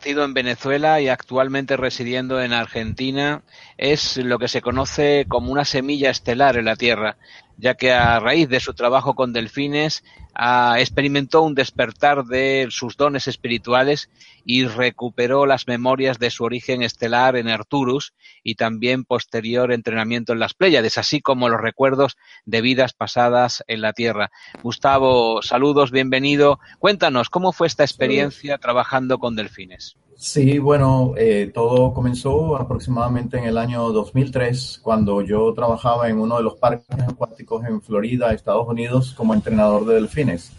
nacido en Venezuela y actualmente residiendo en Argentina. Es lo que se conoce como una semilla estelar en la Tierra, ya que a raíz de su trabajo con delfines ah, experimentó un despertar de sus dones espirituales y recuperó las memorias de su origen estelar en Arturus y también posterior entrenamiento en las Pléyades, así como los recuerdos de vidas pasadas en la Tierra. Gustavo, saludos, bienvenido. Cuéntanos, ¿cómo fue esta experiencia trabajando con delfines? Sí, bueno, eh, todo comenzó aproximadamente en el año 2003, cuando yo trabajaba en uno de los parques acuáticos en Florida, Estados Unidos, como entrenador de delfines.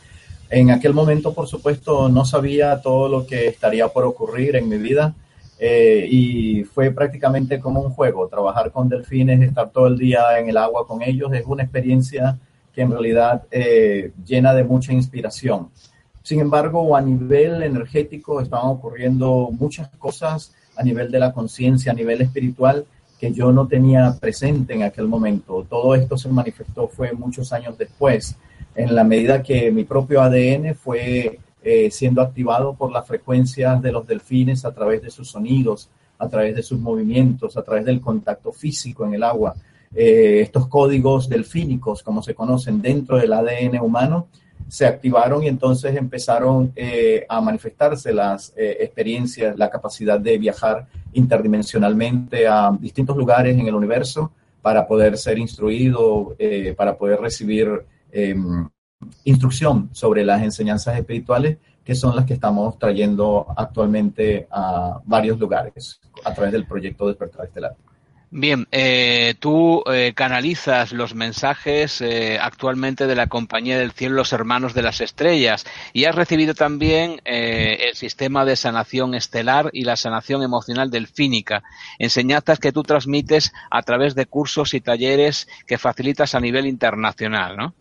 En aquel momento, por supuesto, no sabía todo lo que estaría por ocurrir en mi vida eh, y fue prácticamente como un juego. Trabajar con delfines, estar todo el día en el agua con ellos, es una experiencia que en realidad eh, llena de mucha inspiración. Sin embargo, a nivel energético estaban ocurriendo muchas cosas a nivel de la conciencia, a nivel espiritual, que yo no tenía presente en aquel momento. Todo esto se manifestó fue muchos años después, en la medida que mi propio ADN fue eh, siendo activado por las frecuencias de los delfines a través de sus sonidos, a través de sus movimientos, a través del contacto físico en el agua. Eh, estos códigos delfínicos, como se conocen dentro del ADN humano, se activaron y entonces empezaron eh, a manifestarse las eh, experiencias, la capacidad de viajar interdimensionalmente a distintos lugares en el universo para poder ser instruido, eh, para poder recibir em, instrucción sobre las enseñanzas espirituales que son las que estamos trayendo actualmente a varios lugares a través del proyecto Despertar Estelar. Bien, eh, tú eh, canalizas los mensajes eh, actualmente de la Compañía del Cielo, los Hermanos de las Estrellas, y has recibido también el sistema de sanación estelar y la sanación emocional delfínica, enseñanzas que tú transmites a través de cursos y talleres que facilitas a nivel internacional, ¿no?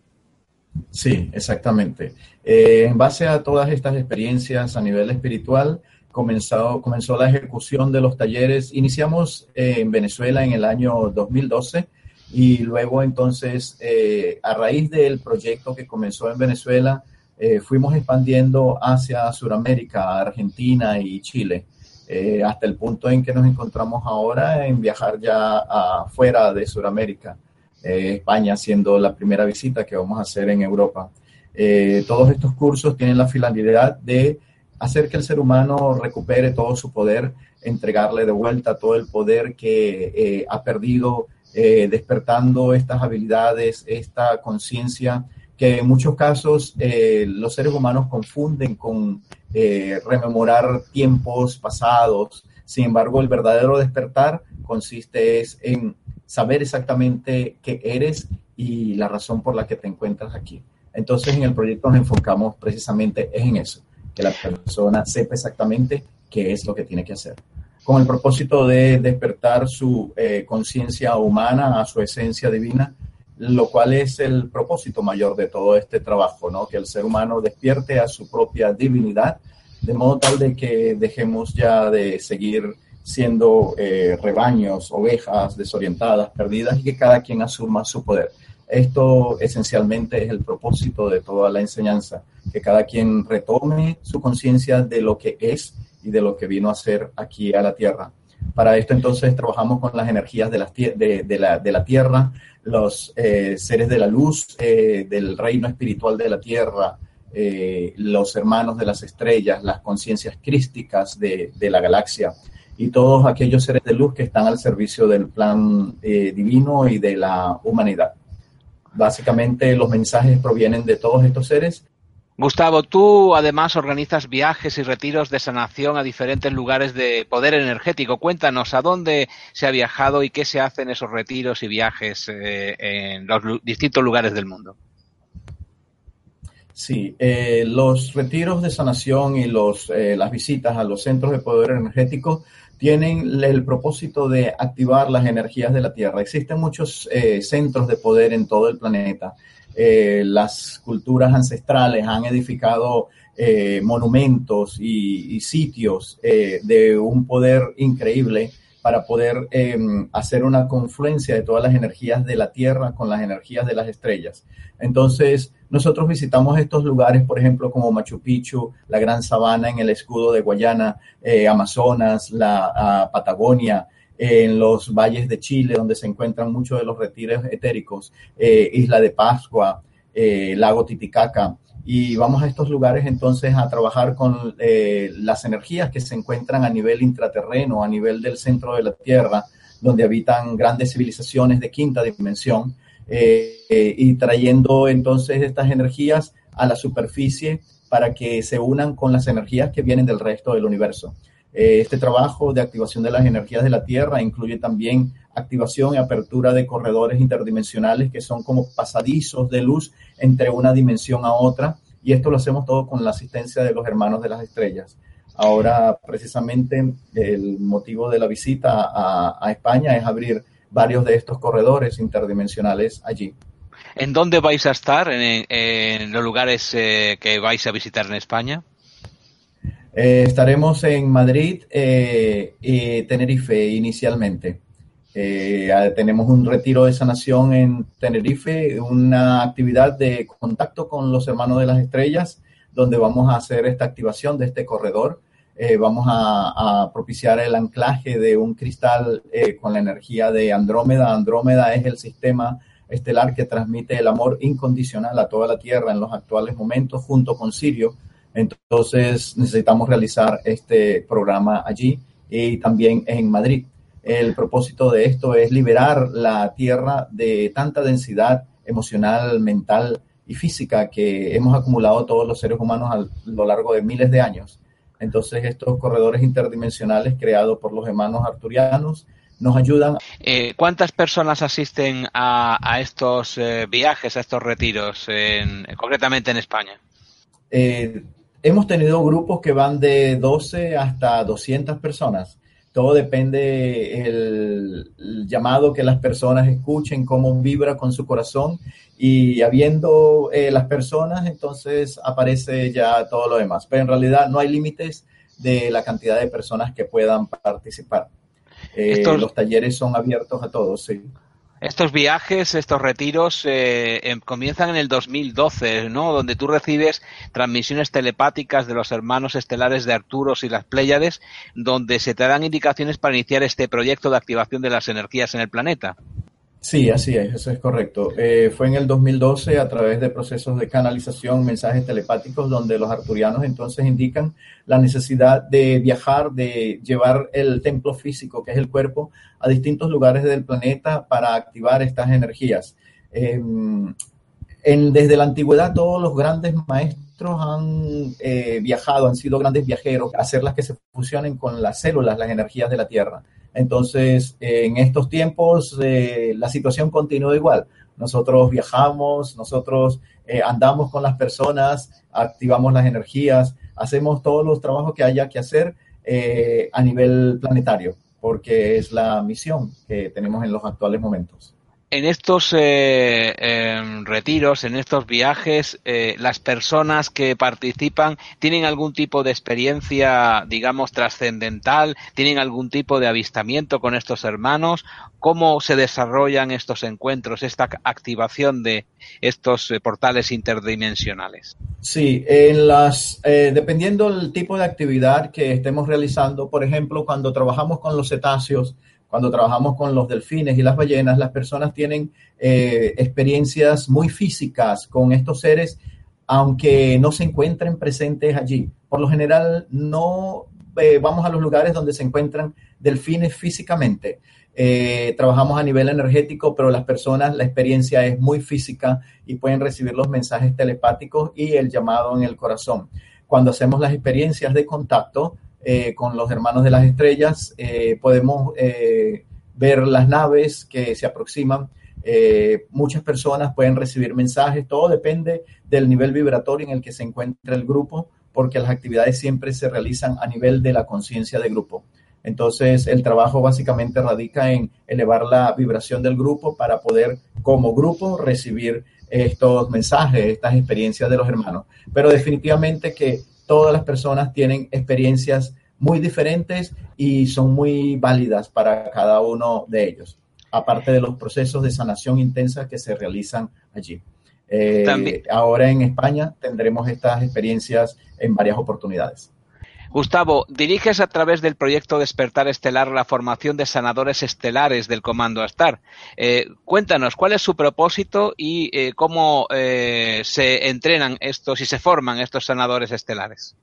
Sí, exactamente. en base a todas estas experiencias a nivel espiritual, comenzó, comenzó la ejecución de los talleres. Iniciamos eh, en Venezuela en el año 2012 y luego entonces, eh, a raíz del proyecto que comenzó en Venezuela, eh, fuimos expandiendo hacia Sudamérica, Argentina y Chile, hasta el punto en que nos encontramos ahora en viajar ya afuera de Sudamérica, España siendo la primera visita que vamos a hacer en Europa. todos estos cursos tienen la finalidad de hacer que el ser humano recupere todo su poder, entregarle de vuelta todo el poder que eh, ha perdido, eh, despertando estas habilidades, esta conciencia que en muchos casos eh, los seres humanos confunden con rememorar tiempos pasados. Sin embargo, el verdadero despertar consiste es en saber exactamente qué eres y la razón por la que te encuentras aquí. Entonces, en el proyecto nos enfocamos precisamente en eso que la persona sepa exactamente qué es lo que tiene que hacer. Con el propósito de despertar su eh, conciencia humana a su esencia divina, lo cual es el propósito mayor de todo este trabajo, ¿no? Que el ser humano despierte a su propia divinidad, de modo tal de que dejemos ya de seguir siendo eh, rebaños, ovejas desorientadas, perdidas, y que cada quien asuma su poder. Esto esencialmente es el propósito de toda la enseñanza, que cada quien retome su conciencia de lo que es y de lo que vino a ser aquí a la tierra. Para esto entonces trabajamos con las energías de la, de la, tierra, los eh, seres de la luz, eh, del reino espiritual de la tierra, eh, los hermanos de las estrellas, las conciencias crísticas de, la galaxia y todos aquellos seres de luz que están al servicio del plan eh, divino y de la humanidad. Básicamente los mensajes provienen de todos estos seres Gustavo, tú además organizas viajes y retiros de sanación a diferentes lugares de poder energético. Cuéntanos a dónde se ha viajado y qué se hace en esos retiros y viajes eh, en los distintos lugares del mundo. Sí, eh, los retiros de sanación y los, eh, las visitas a los centros de poder energético tienen el propósito de activar las energías de la Tierra. Existen muchos centros de poder en todo el planeta eh, las culturas ancestrales han edificado eh, monumentos y, sitios eh, de un poder increíble para poder em, hacer una confluencia de todas las energías de la Tierra con las energías de las estrellas. Entonces, nosotros visitamos estos lugares, por ejemplo, como Machu Picchu, la Gran Sabana en el escudo de Guayana, Amazonas, la Patagonia, en los valles de Chile, donde se encuentran muchos de los retiros etéricos, eh, Isla de Pascua, eh, Lago Titicaca. Y vamos a estos lugares entonces a trabajar con eh, las energías que se encuentran a nivel intraterreno, a nivel del centro de la Tierra, donde habitan grandes civilizaciones de quinta dimensión, y trayendo entonces estas energías a la superficie para que se unan con las energías que vienen del resto del universo. Eh, este trabajo de activación de las energías de la Tierra incluye también activación y apertura de corredores interdimensionales que son como pasadizos de luz entre una dimensión a otra y esto lo hacemos todo con la asistencia de los hermanos de las estrellas. Ahora, precisamente, el motivo de la visita a, España es abrir varios de estos corredores interdimensionales allí. ¿En dónde vais a estar? ¿En, los lugares eh, que vais a visitar en España? Eh, estaremos en Madrid eh, y Tenerife inicialmente. Eh, tenemos un retiro de sanación en Tenerife, una actividad de contacto con los hermanos de las estrellas, donde vamos a hacer esta activación de este corredor. vamos a, propiciar el anclaje de un cristal con la energía de Andrómeda. Andrómeda es el sistema estelar que transmite el amor incondicional a toda la Tierra en los actuales momentos, junto con Sirio entonces necesitamos realizar este programa allí y también en Madrid. El propósito de esto es liberar la Tierra de tanta densidad emocional, mental y física que hemos acumulado todos los seres humanos a lo largo de miles de años. Entonces estos corredores interdimensionales creados por los hermanos arturianos nos ayudan. Eh, ¿Cuántas personas asisten a, estos eh, viajes, a estos retiros, concretamente en España? Eh, Hemos tenido grupos que van de 12 hasta 200 personas. Todo depende el, llamado que las personas escuchen, cómo vibra con su corazón y habiendo eh, las personas, entonces aparece ya todo lo demás. Pero en realidad no hay límites de la cantidad de personas que puedan participar. Eh, los talleres son abiertos a todos, sí. Estos viajes, estos retiros eh, em, comienzan en el 2012, ¿no? Donde tú recibes transmisiones telepáticas de los hermanos estelares de Arturos y las Pléyades, donde se te dan indicaciones para iniciar este proyecto de activación de las energías en el planeta. Sí, así es, eso es correcto. Eh, fue en el 2012 a través de procesos de canalización, mensajes telepáticos, donde los arturianos entonces indican la necesidad de viajar, de llevar el templo físico, que es el cuerpo, a distintos lugares del planeta para activar estas energías. Desde la antigüedad todos los grandes maestros han eh, viajado, han sido grandes viajeros, hacerlas que se fusionen con las células, las energías de la Tierra. Entonces, en estos tiempos eh, la situación continúa igual. Nosotros viajamos, nosotros eh, andamos con las personas, activamos las energías, hacemos todos los trabajos que haya que hacer eh, a nivel planetario, porque es la misión que tenemos en los actuales momentos en estos eh, em, retiros, en estos viajes, eh, las personas que participan tienen algún tipo de experiencia, digamos, trascendental, tienen algún tipo de avistamiento con estos hermanos. ¿Cómo se desarrollan estos encuentros, esta activación de estos eh, portales interdimensionales? Sí, las, dependiendo del tipo de actividad que estemos realizando, por ejemplo, cuando trabajamos con los cetáceos, cuando trabajamos con los delfines y las ballenas, las personas tienen eh, experiencias muy físicas con estos seres, aunque no se encuentren presentes allí. Por lo general, no eh, vamos a los lugares donde se encuentran delfines físicamente. Eh, trabajamos a nivel energético, pero las personas, la experiencia es muy física y pueden recibir los mensajes telepáticos y el llamado en el corazón. Cuando hacemos las experiencias de contacto eh, con los hermanos de las estrellas, eh, podemos ver las naves que se aproximan. muchas personas pueden recibir mensajes, todo depende del nivel vibratorio en el que se encuentra el grupo, porque las actividades siempre se realizan a nivel de la conciencia de grupo. Entonces, el trabajo básicamente radica en elevar la vibración del grupo para poder, como grupo, recibir estos mensajes, estas experiencias de los hermanos. Pero definitivamente que todas las personas tienen experiencias muy diferentes y son muy válidas para cada uno de ellos, aparte de los procesos de sanación intensa que se realizan allí. Eh, ahora en España tendremos estas experiencias en varias oportunidades. Gustavo, diriges a través del proyecto Despertar Estelar la formación de sanadores estelares del Comando Astar. Eh, cuéntanos, ¿cuál es su propósito y eh, cómo eh, se entrenan estos y se forman estos sanadores estelares?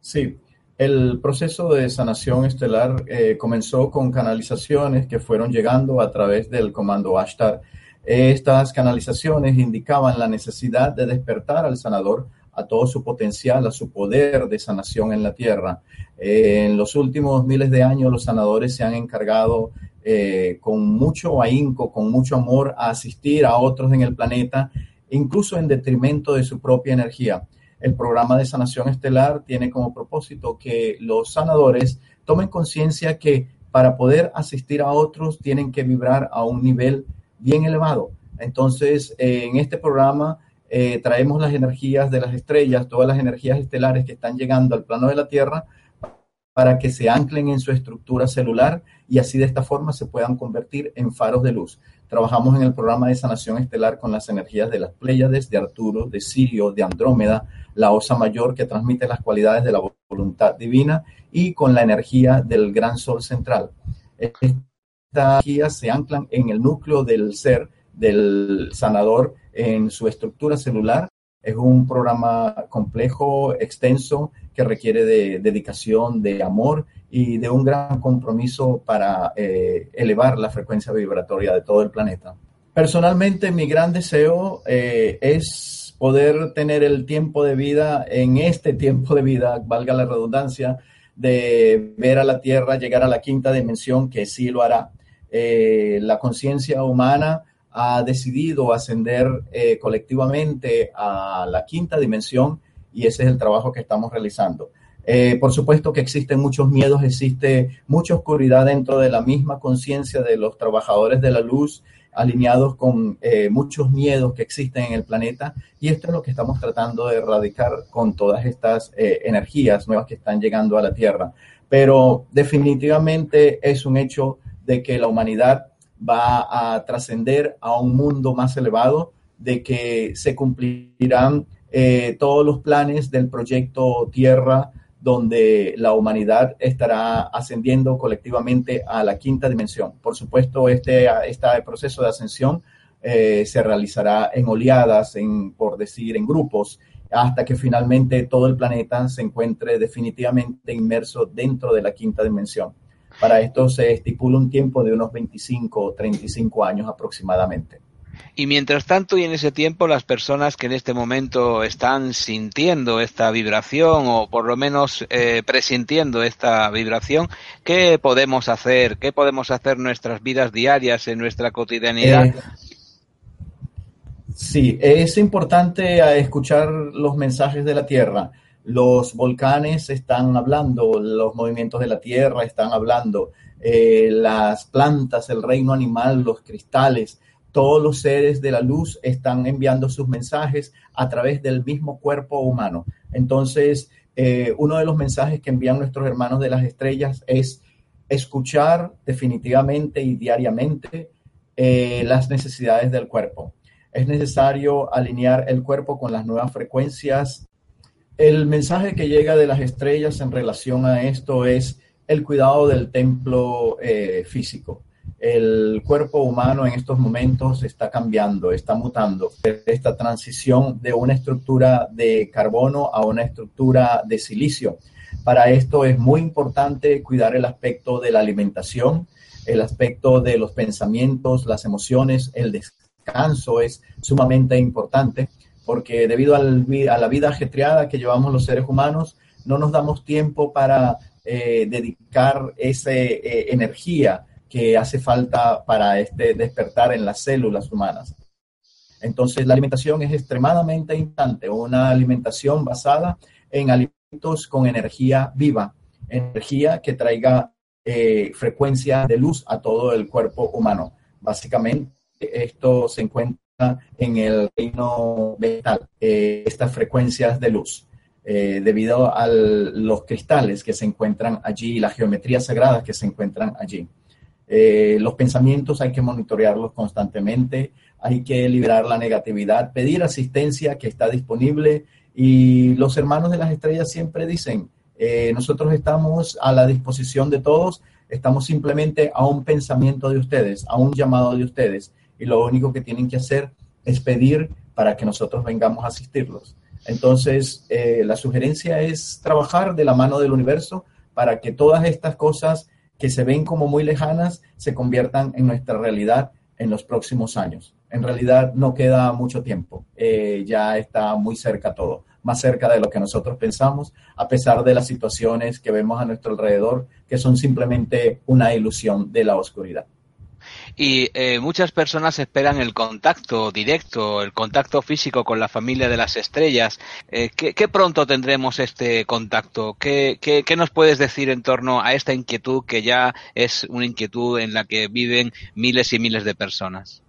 Sí, el proceso de sanación estelar comenzó con canalizaciones que fueron llegando a través del Comando Ashtar. Estas canalizaciones indicaban la necesidad de despertar al sanador a todo su potencial, a su poder de sanación en la tierra. Eh, en los últimos miles de años los sanadores se han encargado eh, con mucho ahínco, con mucho amor a asistir a otros en el planeta, incluso en detrimento de su propia energía. El programa de sanación estelar tiene como propósito que los sanadores tomen conciencia que para poder asistir a otros tienen que vibrar a un nivel bien elevado. Entonces, eh, en este programa eh, traemos las energías de las estrellas, todas las energías estelares que están llegando al plano de la Tierra para que se anclen en su estructura celular y así de esta forma se puedan convertir en faros de luz. Trabajamos en el programa de sanación estelar con las energías de las Pléyades, de Arturo, de Sirio, de Andrómeda, la Osa Mayor que transmite las cualidades de la voluntad divina y con la energía del gran sol central. Estas energías se anclan en el núcleo del ser del sanador en su estructura celular. Es un programa complejo, extenso, que requiere de dedicación, de amor y de un gran compromiso para eh, elevar la frecuencia vibratoria de todo el planeta. Personalmente, mi gran deseo eh, es poder tener el tiempo de vida, en este tiempo de vida, valga la redundancia, de ver a la Tierra llegar a la quinta dimensión, que sí lo hará. Eh, la conciencia humana ha decidido ascender eh, colectivamente a la quinta dimensión y ese es el trabajo que estamos realizando. Eh, por supuesto que existen muchos miedos, existe mucha oscuridad dentro de la misma conciencia de los trabajadores de la luz, alineados con eh, muchos miedos que existen en el planeta y esto es lo que estamos tratando de erradicar con todas estas energías nuevas que están llegando a la Tierra. Pero definitivamente es un hecho de que la humanidad va a trascender a un mundo más elevado, de que se cumplirán eh, todos los planes del proyecto Tierra, donde la humanidad estará ascendiendo colectivamente a la quinta dimensión. Por supuesto, este, este proceso de ascensión eh, se realizará en oleadas, en, por decir, en grupos, hasta que finalmente todo el planeta se encuentre definitivamente inmerso dentro de la quinta dimensión. Para esto se estipula un tiempo de unos 25 o 35 años aproximadamente. Y mientras tanto y en ese tiempo las personas que en este momento están sintiendo esta vibración o por lo menos eh, presintiendo esta vibración, ¿qué podemos hacer? ¿Qué podemos hacer en nuestras vidas diarias, en nuestra cotidianidad? Eh, sí, es importante escuchar los mensajes de la Tierra los volcanes están hablando, los movimientos de la Tierra están hablando, eh, las plantas, el reino animal, los cristales, todos los seres de la luz están enviando sus mensajes a través del mismo cuerpo humano. Entonces, eh, uno de los mensajes que envían nuestros hermanos de las estrellas es escuchar definitivamente y diariamente eh, las necesidades del cuerpo. Es necesario alinear el cuerpo con las nuevas frecuencias el mensaje que llega de las estrellas en relación a esto es el cuidado del templo eh, físico. El cuerpo humano en estos momentos está cambiando, está mutando. Esta transición de una estructura de carbono a una estructura de silicio. Para esto es muy importante cuidar el aspecto de la alimentación, el aspecto de los pensamientos, las emociones, el descanso es sumamente importante porque debido a la vida ajetreada que llevamos los seres humanos, no nos damos tiempo para eh, dedicar esa eh, energía que hace falta para este despertar en las células humanas. Entonces, la alimentación es extremadamente importante, una alimentación basada en alimentos con energía viva, energía que traiga eh, frecuencia de luz a todo el cuerpo humano. Básicamente, esto se encuentra en el reino vegetal, eh, estas frecuencias de luz. Eh, debido a los cristales que se encuentran allí, las geometrías sagradas que se encuentran allí. Eh, los pensamientos hay que monitorearlos constantemente, hay que liberar la negatividad, pedir asistencia que está disponible y los hermanos de las estrellas siempre dicen, nosotros estamos a la disposición de todos, estamos simplemente a un pensamiento de ustedes, a un llamado de ustedes y lo único que tienen que hacer es pedir para que nosotros vengamos a asistirlos. Entonces, eh, la sugerencia es trabajar de la mano del universo para que todas estas cosas que se ven como muy lejanas se conviertan en nuestra realidad en los próximos años. En realidad no queda mucho tiempo, eh, ya está muy cerca todo, más cerca de lo que nosotros pensamos, a pesar de las situaciones que vemos a nuestro alrededor, que son simplemente una ilusión de la oscuridad. Y eh, muchas personas esperan el contacto directo, el contacto físico con la familia de las estrellas. Eh, ¿qué, pronto tendremos este contacto? ¿Qué, ¿Qué, nos puedes decir en torno a esta inquietud que ya es una inquietud en la que viven miles y miles de personas?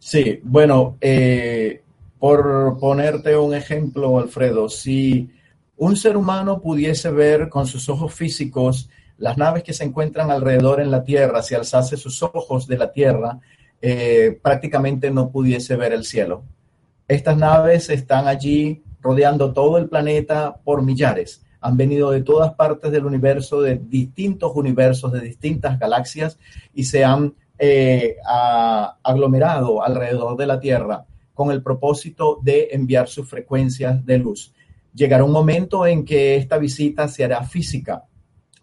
Sí, bueno, eh, por ponerte un ejemplo, Alfredo, si un ser humano pudiese ver con sus ojos físicos las naves que se encuentran alrededor en la Tierra, si alzase sus ojos de la Tierra, eh, prácticamente no pudiese ver el cielo. Estas naves están allí rodeando todo el planeta por millares. Han venido de todas partes del universo, de distintos universos, de distintas galaxias y se han eh, aglomerado alrededor de la Tierra con el propósito de enviar sus frecuencias de luz. Llegará un momento en que esta visita se hará física,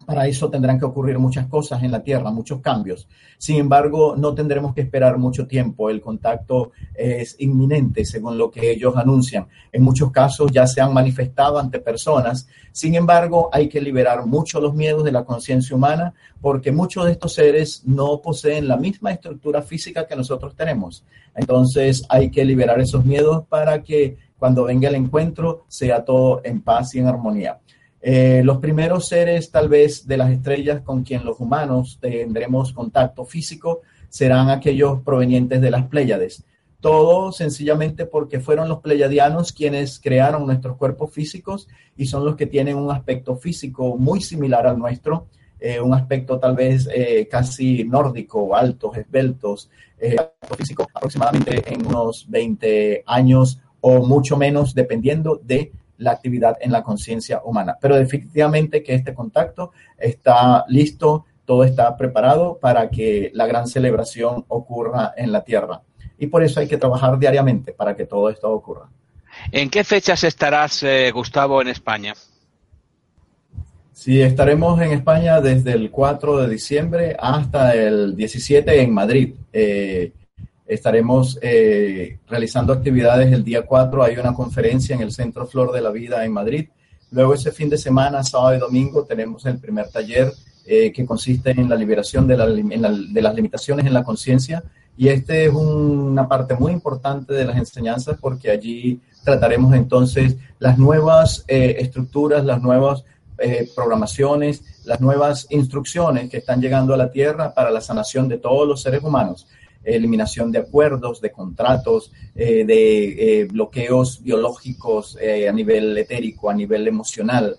para eso tendrán que ocurrir muchas cosas en la Tierra, muchos cambios. Sin embargo, no tendremos que esperar mucho tiempo. El contacto es inminente, según lo que ellos anuncian. En muchos casos ya se han manifestado ante personas. Sin embargo, hay que liberar mucho los miedos de la conciencia humana porque muchos de estos seres no poseen la misma estructura física que nosotros tenemos. Entonces, hay que liberar esos miedos para que cuando venga el encuentro sea todo en paz y en armonía. Eh, los primeros seres tal vez de las estrellas con quien los humanos tendremos contacto físico serán aquellos provenientes de las Pléyades. Todo sencillamente porque fueron los pleyadianos quienes crearon nuestros cuerpos físicos y son los que tienen un aspecto físico muy similar al nuestro, eh, un aspecto tal vez eh, casi nórdico, altos, esbeltos, físico aproximadamente en unos 20 años o mucho menos, dependiendo de la actividad en la conciencia humana. Pero definitivamente que este contacto está listo, todo está preparado para que la gran celebración ocurra en la Tierra. Y por eso hay que trabajar diariamente para que todo esto ocurra. ¿En qué fechas estarás, eh, Gustavo, en España? Sí, estaremos en España desde el 4 de diciembre hasta el 17 en Madrid. Eh, Estaremos eh, realizando actividades el día 4. Hay una conferencia en el Centro Flor de la Vida en Madrid. Luego ese fin de semana, sábado y domingo, tenemos el primer taller eh, que consiste en la liberación de, las limitaciones en la conciencia. Y este es una parte muy importante de las enseñanzas porque allí trataremos entonces las nuevas eh, estructuras, las nuevas programaciones, las nuevas instrucciones que están llegando a la Tierra para la sanación de todos los seres humanos eliminación de acuerdos, de contratos, eh, de eh, bloqueos biológicos eh, a nivel etérico, a nivel emocional.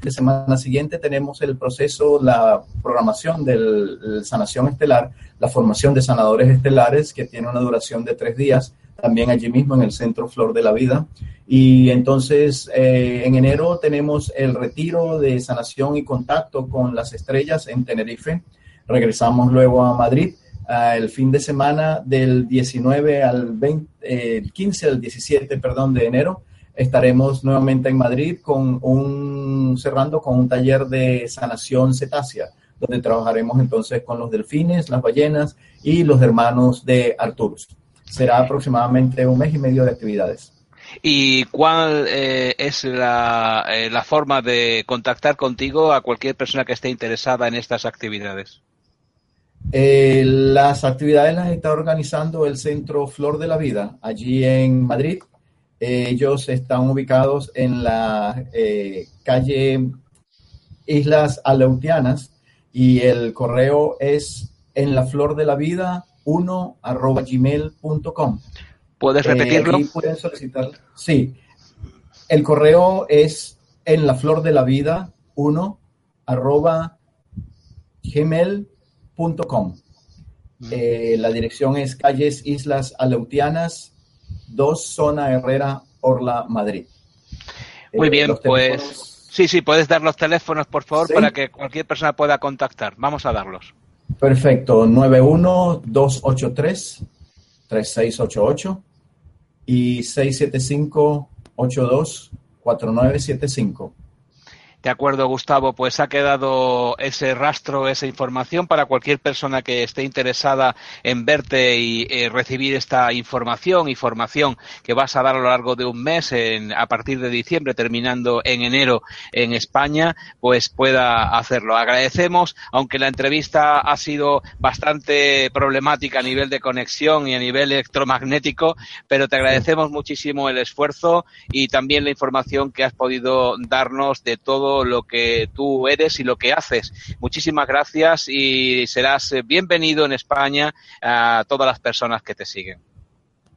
La semana siguiente tenemos el proceso, la programación de sanación estelar, la formación de sanadores estelares, que tiene una duración de tres días, también allí mismo en el Centro Flor de la Vida. Y entonces en enero tenemos el retiro de sanación y contacto con las estrellas en Tenerife. Regresamos luego a Madrid el fin de semana del 19 al 20, 15 al 17, perdón, de enero. estaremos nuevamente en Madrid con un, cerrando con un taller de sanación cetácea, donde trabajaremos entonces con los delfines, las ballenas y los hermanos de Arturus. Será aproximadamente un mes y medio de actividades. ¿Y cuál eh, es la, eh, la forma de contactar contigo a cualquier persona que esté interesada en estas actividades? Eh, las actividades las está organizando el Centro Flor de la Vida, allí en Madrid. ellos están ubicados en la calle Islas Aleutianas y el correo es en la flor de la vida 1 arroba gmail.com. ¿Puedes repetirlo? pueden solicitar. Sí. El correo es en la flor de la vida 1 arroba gmail.com. Mm. Eh, la dirección es calles Islas Aleutianas, 2 Zona Herrera, Orla, Madrid. Muy eh, bien, pues sí, sí, puedes dar los teléfonos, por favor, para que cualquier persona pueda contactar. Vamos a darlos. Perfecto, 91283-3688 y 675-824975. De acuerdo, Gustavo, pues ha quedado ese rastro, esa información para cualquier persona que esté interesada en verte y eh, recibir esta información y formación que vas a dar a lo largo de un mes a partir de diciembre, terminando en enero en España, pues pueda hacerlo. Agradecemos, aunque la entrevista ha sido bastante problemática a nivel de conexión y a nivel electromagnético, pero te agradecemos muchísimo el esfuerzo y también la información que has podido darnos de todo lo que tú eres y lo que haces. Muchísimas gracias y serás eh, bienvenido en España a todas las personas que te siguen.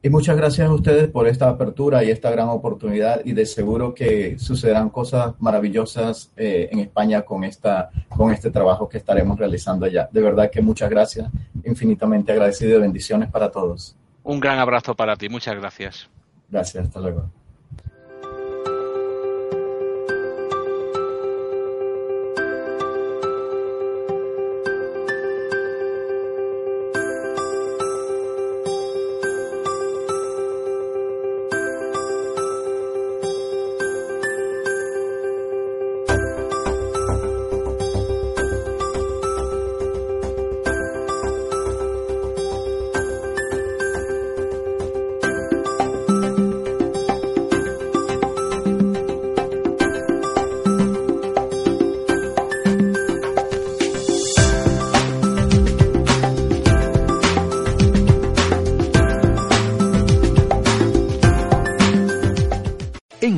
Y muchas gracias a ustedes por esta apertura y esta gran oportunidad y de seguro que sucederán cosas maravillosas eh, en España con, esta, con este trabajo que estaremos realizando allá. De verdad que muchas gracias, infinitamente agradecido y bendiciones para todos. Un gran abrazo para ti, muchas gracias. Gracias, hasta luego.